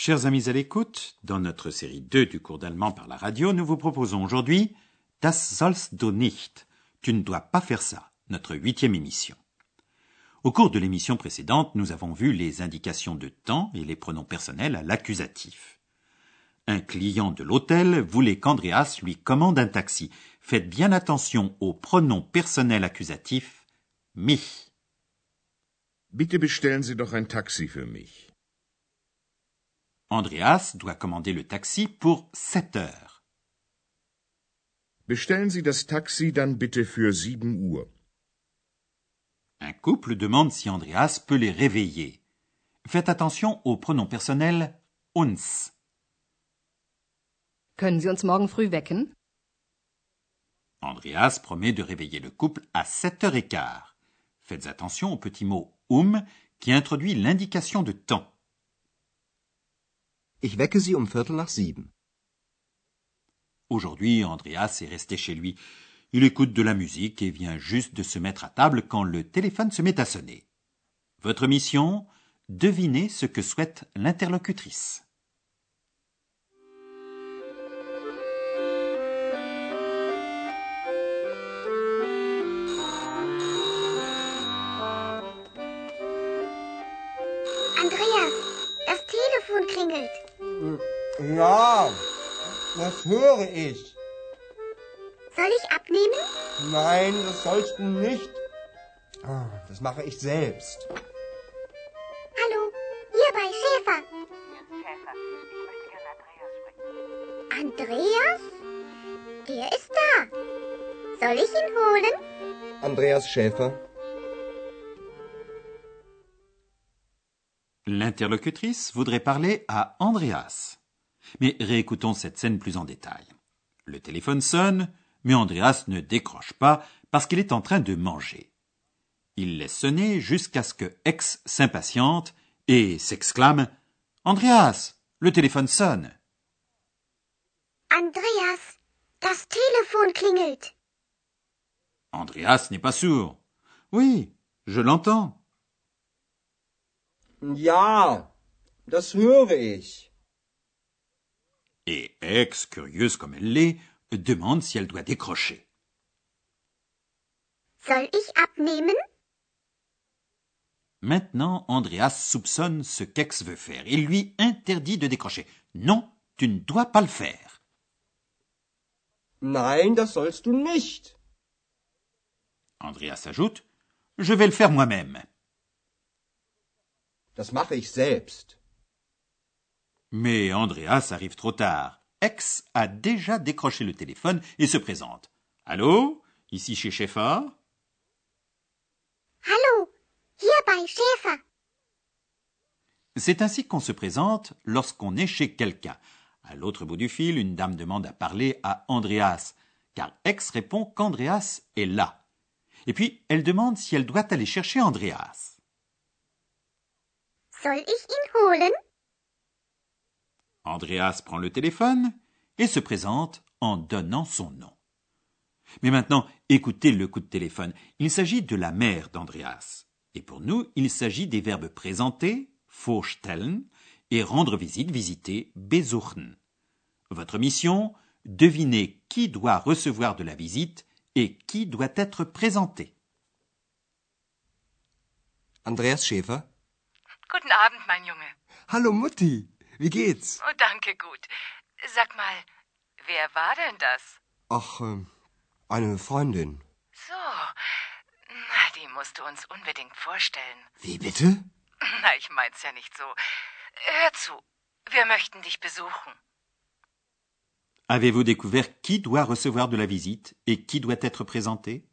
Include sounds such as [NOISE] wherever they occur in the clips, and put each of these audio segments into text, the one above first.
Chers amis à l'écoute, dans notre série 2 du cours d'allemand par la radio, nous vous proposons aujourd'hui Das sollst du nicht. Tu ne dois pas faire ça, notre huitième émission. Au cours de l'émission précédente, nous avons vu les indications de temps et les pronoms personnels à l'accusatif. Un client de l'hôtel voulait qu'Andreas lui commande un taxi. Faites bien attention au pronom personnel accusatif mich. Bitte bestellen Sie doch ein Taxi für mich. Andreas doit commander le taxi pour 7 heures. Bestellen Sie das Taxi dann bitte für 7 Uhr. Un couple demande si Andreas peut les réveiller. Faites attention au pronom personnel uns. Können Sie uns morgen früh wecken? Andreas promet de réveiller le couple à 7h15. Faites attention au petit mot um qui introduit l'indication de temps. Ich wecke Sie um Viertel nach sieben. Aujourd'hui, Andreas est resté chez lui. Il écoute de la musique et vient juste de se mettre à table quand le téléphone se met à sonner. Votre mission? Devinez ce que souhaite l'interlocutrice. Andreas, das Telefon klingelt. Ja, das höre ich. Soll ich abnehmen? Nein, das sollst du nicht. Ah, Das mache ich selbst. Hallo, hier bei Schäfer. Andreas? Der ist da. Soll ich ihn holen? Andreas Schäfer. L'interlocutrice voudrait parler à Andreas. Mais réécoutons cette scène plus en détail. Le téléphone sonne, mais Andreas ne décroche pas parce qu'il est en train de manger. Il laisse sonner jusqu'à ce que Ex s'impatiente et s'exclame Andreas, le téléphone sonne. Andreas, das Telefon klingelt. Andreas n'est pas sourd. Oui, je l'entends. Ja, das höre ich. Et Ex, curieuse comme elle l'est, demande si elle doit décrocher. Soll ich abnehmen? Maintenant, Andreas soupçonne ce qu'Ex veut faire. Il lui interdit de décrocher. Non, tu ne dois pas le faire. Nein, das sollst du nicht. Andreas ajoute Je vais le faire moi-même. Das mache ich selbst. Mais Andreas arrive trop tard. Ex a déjà décroché le téléphone et se présente. Allô? Ici chez Schäfer? Hallo, hier bei Schäfer. C'est ainsi qu'on se présente lorsqu'on est chez quelqu'un. À l'autre bout du fil, une dame demande à parler à Andreas, car Ex répond qu'Andreas est là. Et puis, elle demande si elle doit aller chercher Andreas. Soll ich ihn holen? Andreas prend le téléphone et se présente en donnant son nom. Mais maintenant, écoutez le coup de téléphone. Il s'agit de la mère d'Andreas. Et pour nous, il s'agit des verbes présenter, vorstellen, et rendre visite, visiter, besuchen. Votre mission, deviner qui doit recevoir de la visite et qui doit être présenté. Andreas Schäfer. Guten Abend, mein Junge. Hallo Mutti, wie geht's? Oh, danke, gut. Sag mal, wer war denn das? Ach, ähm, eine Freundin. So, na, die musst du uns unbedingt vorstellen. Wie bitte? [LAUGHS] Na, ich mein's ja nicht so. Hör zu, wir möchten dich besuchen. Avez-vous découvert qui doit recevoir de la visite et qui doit être présenté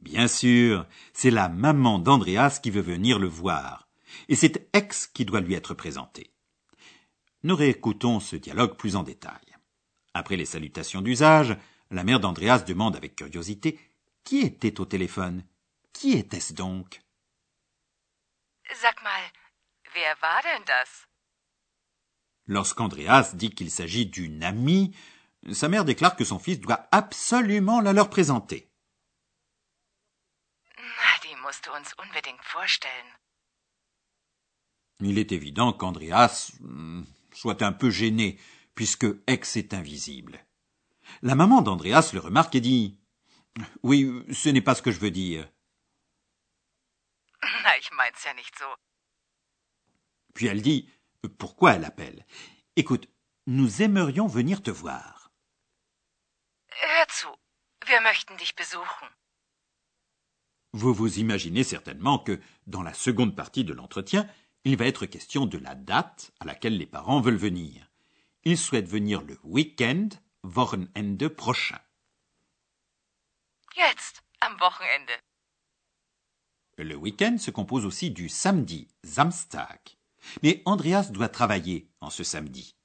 Bien sûr, c'est la maman d'Andreas qui veut venir le voir, et c'est Ex qui doit lui être présenté. Nous réécoutons ce dialogue plus en détail. Après les salutations d'usage, la mère d'Andreas demande avec curiosité qui était au téléphone? Qui était-ce donc? Sag mal, wer war denn das? Lorsqu'Andreas dit qu'il s'agit d'une amie, sa mère déclare que son fils doit absolument la leur présenter. Na, die musst du uns unbedingt vorstellen. Il est évident qu'Andreas hmm, soit un peu gêné, puisque Ex est invisible. La maman d'Andreas le remarque et dit Oui, ce n'est pas ce que je veux dire. Na, ich mein's ja nicht so. Puis elle dit Pourquoi elle appelle? Écoute, nous aimerions venir te voir. Hör zu, wir möchten dich besuchen. Vous vous imaginez certainement que, dans la seconde partie de l'entretien, il va être question de la date à laquelle les parents veulent venir. Ils souhaitent venir le week-end, Wochenende prochain. Jetzt, am Wochenende. Le week-end se compose aussi du samedi, Samstag. Mais Andreas doit travailler en ce samedi.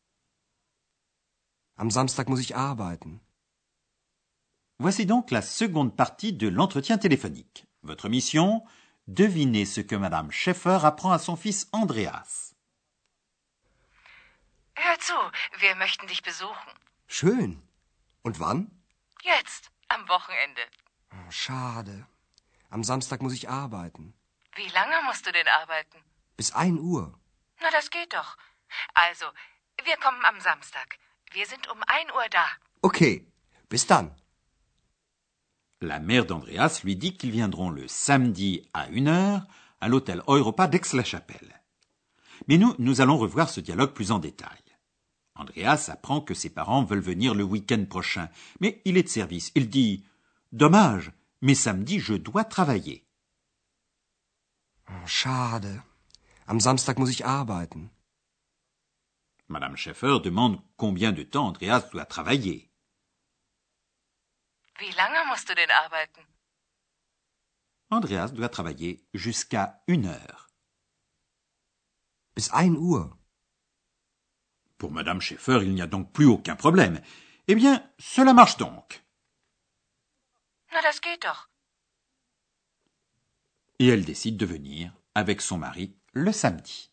Am Samstag muss ich arbeiten. Voici donc la seconde partie de l'entretien téléphonique. Votre mission Devinez ce que Madame Schaeffer apprend à son fils Andreas. Hör zu, wir möchten dich besuchen. Schön. Und wann? Jetzt, am Wochenende. Oh, schade. Am Samstag muss ich arbeiten. Wie lange musst du denn arbeiten? Bis ein Uhr. Na, das geht doch. Also, wir kommen am Samstag. Wir sind um ein Uhr da. Okay. Bis dann. La mère d'Andreas lui dit qu'ils viendront le samedi à une heure à l'hôtel Europa d'Aix-la-Chapelle. Mais nous, nous allons revoir ce dialogue plus en détail. Andreas apprend que ses parents veulent venir le week-end prochain, mais il est de service. Il dit Dommage, mais samedi je dois travailler. Oh, schade. Am Samstag muss ich arbeiten. Madame Schaeffer demande combien de temps Andreas doit travailler. Wie lange musst du denn arbeiten? Andreas doit travailler jusqu'à une heure. Bis ein Uhr. Pour Madame Schaeffer, il n'y a donc plus aucun problème. Eh bien, cela marche donc. Na, das geht doch. Et elle décide de venir avec son mari le samedi.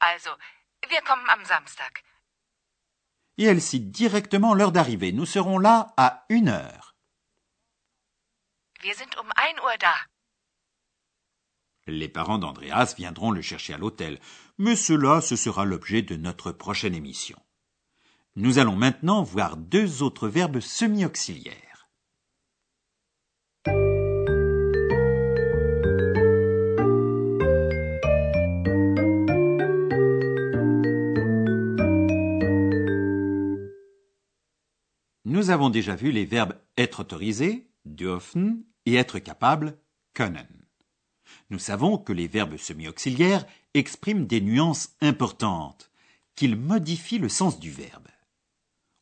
Also, wir kommen am Samstag. Et elle cite directement l'heure d'arrivée. Nous serons là à une heure. Wir sind um ein Uhr da. Les parents d'Andreas viendront le chercher à l'hôtel, mais cela, ce sera l'objet de notre prochaine émission. Nous allons maintenant voir deux autres verbes semi-auxiliaires. Avons déjà vu les verbes être autorisé, dürfen, et être capable, können. Nous savons que les verbes semi-auxiliaires expriment des nuances importantes, qu'ils modifient le sens du verbe.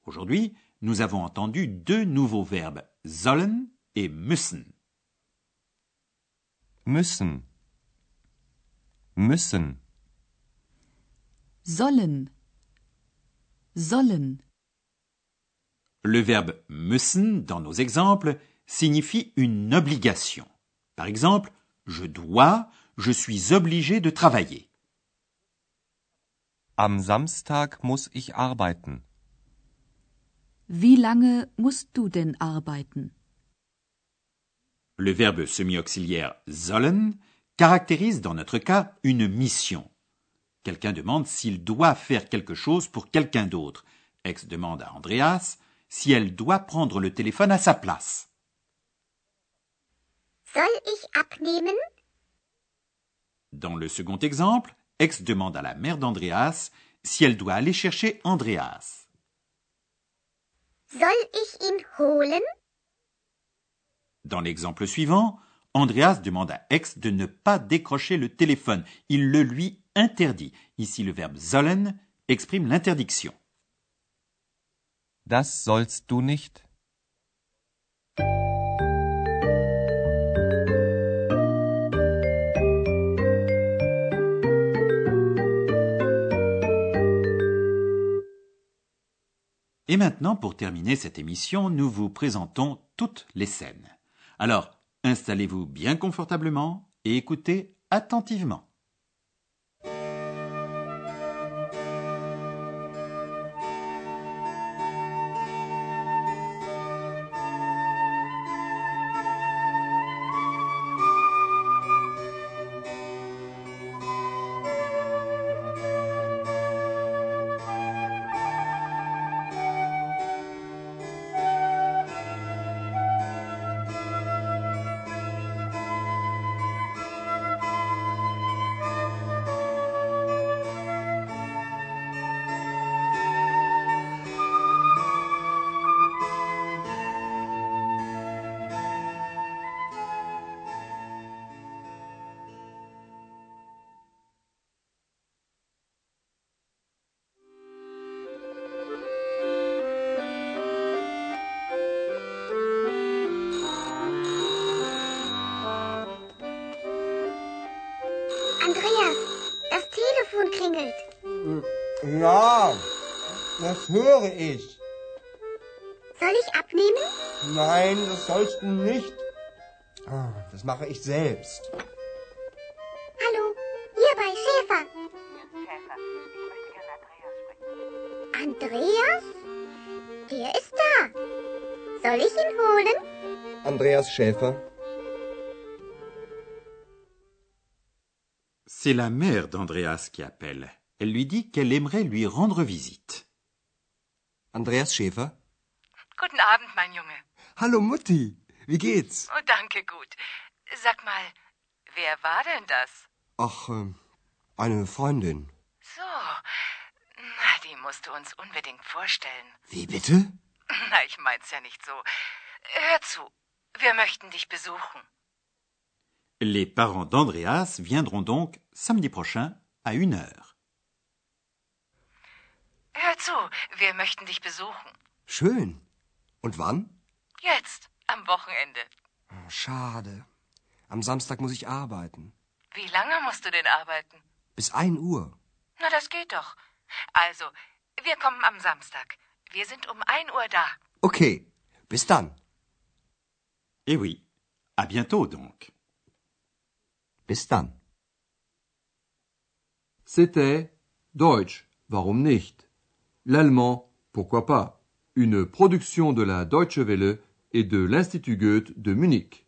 Aujourd'hui, nous avons entendu deux nouveaux verbes, sollen et müssen. Müssen. Müssen. sollen, sollen, Le verbe müssen, dans nos exemples, signifie une obligation. Par exemple, je dois, je suis obligé de travailler. Am Samstag muss ich arbeiten. wie lange musst du denn arbeiten? Le verbe semi-auxiliaire sollen caractérise dans notre cas une mission. Quelqu'un demande s'il doit faire quelque chose pour quelqu'un d'autre. Ex demande à Andreas si elle doit prendre le téléphone à sa place. Soll ich abnehmen? Dans le second exemple, Ex demande à la mère d'Andreas si elle doit aller chercher Andreas. Soll ich ihn holen? Dans l'exemple suivant, Andreas demande à Ex de ne pas décrocher le téléphone. Il le lui interdit. Ici, le verbe sollen exprime l'interdiction. Das sollst du nicht. Et maintenant, pour terminer cette émission, nous vous présentons toutes les scènes. Alors, installez-vous bien confortablement et écoutez attentivement. Das höre ich. Soll ich abnehmen? Nein, das sollst du nicht. Ah, Das mache ich selbst. Hallo, hier bei Schäfer. Schäfer, ich möchte gerne Andreas sprechen. Andreas? Der ist da. Soll ich ihn holen? Andreas Schäfer. C'est la mère d'Andreas qui appelle. Elle lui dit qu'elle aimerait lui rendre visite. Andreas Schäfer? Guten Abend, mein Junge. Hallo Mutti, wie geht's? Oh, danke, gut. Sag mal, wer war denn das? Ach, ähm, eine Freundin. So, na, die musst du uns unbedingt vorstellen. Wie bitte? [LAUGHS] Na, ich mein's ja nicht so. Hör zu, wir möchten dich besuchen. Les parents d'Andreas viendront donc samedi prochain à une heure. Hör zu, wir möchten dich besuchen. Schön. Und wann? Jetzt, am Wochenende. Oh, schade. Am Samstag muss ich arbeiten. Wie lange musst du denn arbeiten? Bis ein Uhr. Na, das geht doch. Also, wir kommen am Samstag. Wir sind um ein Uhr da. Okay, bis dann. Eh oui, à bientôt donc. Bis dann. C'était Deutsch, warum nicht L'allemand, pourquoi pas? Une production de la Deutsche Welle et de l'Institut Goethe de Munich.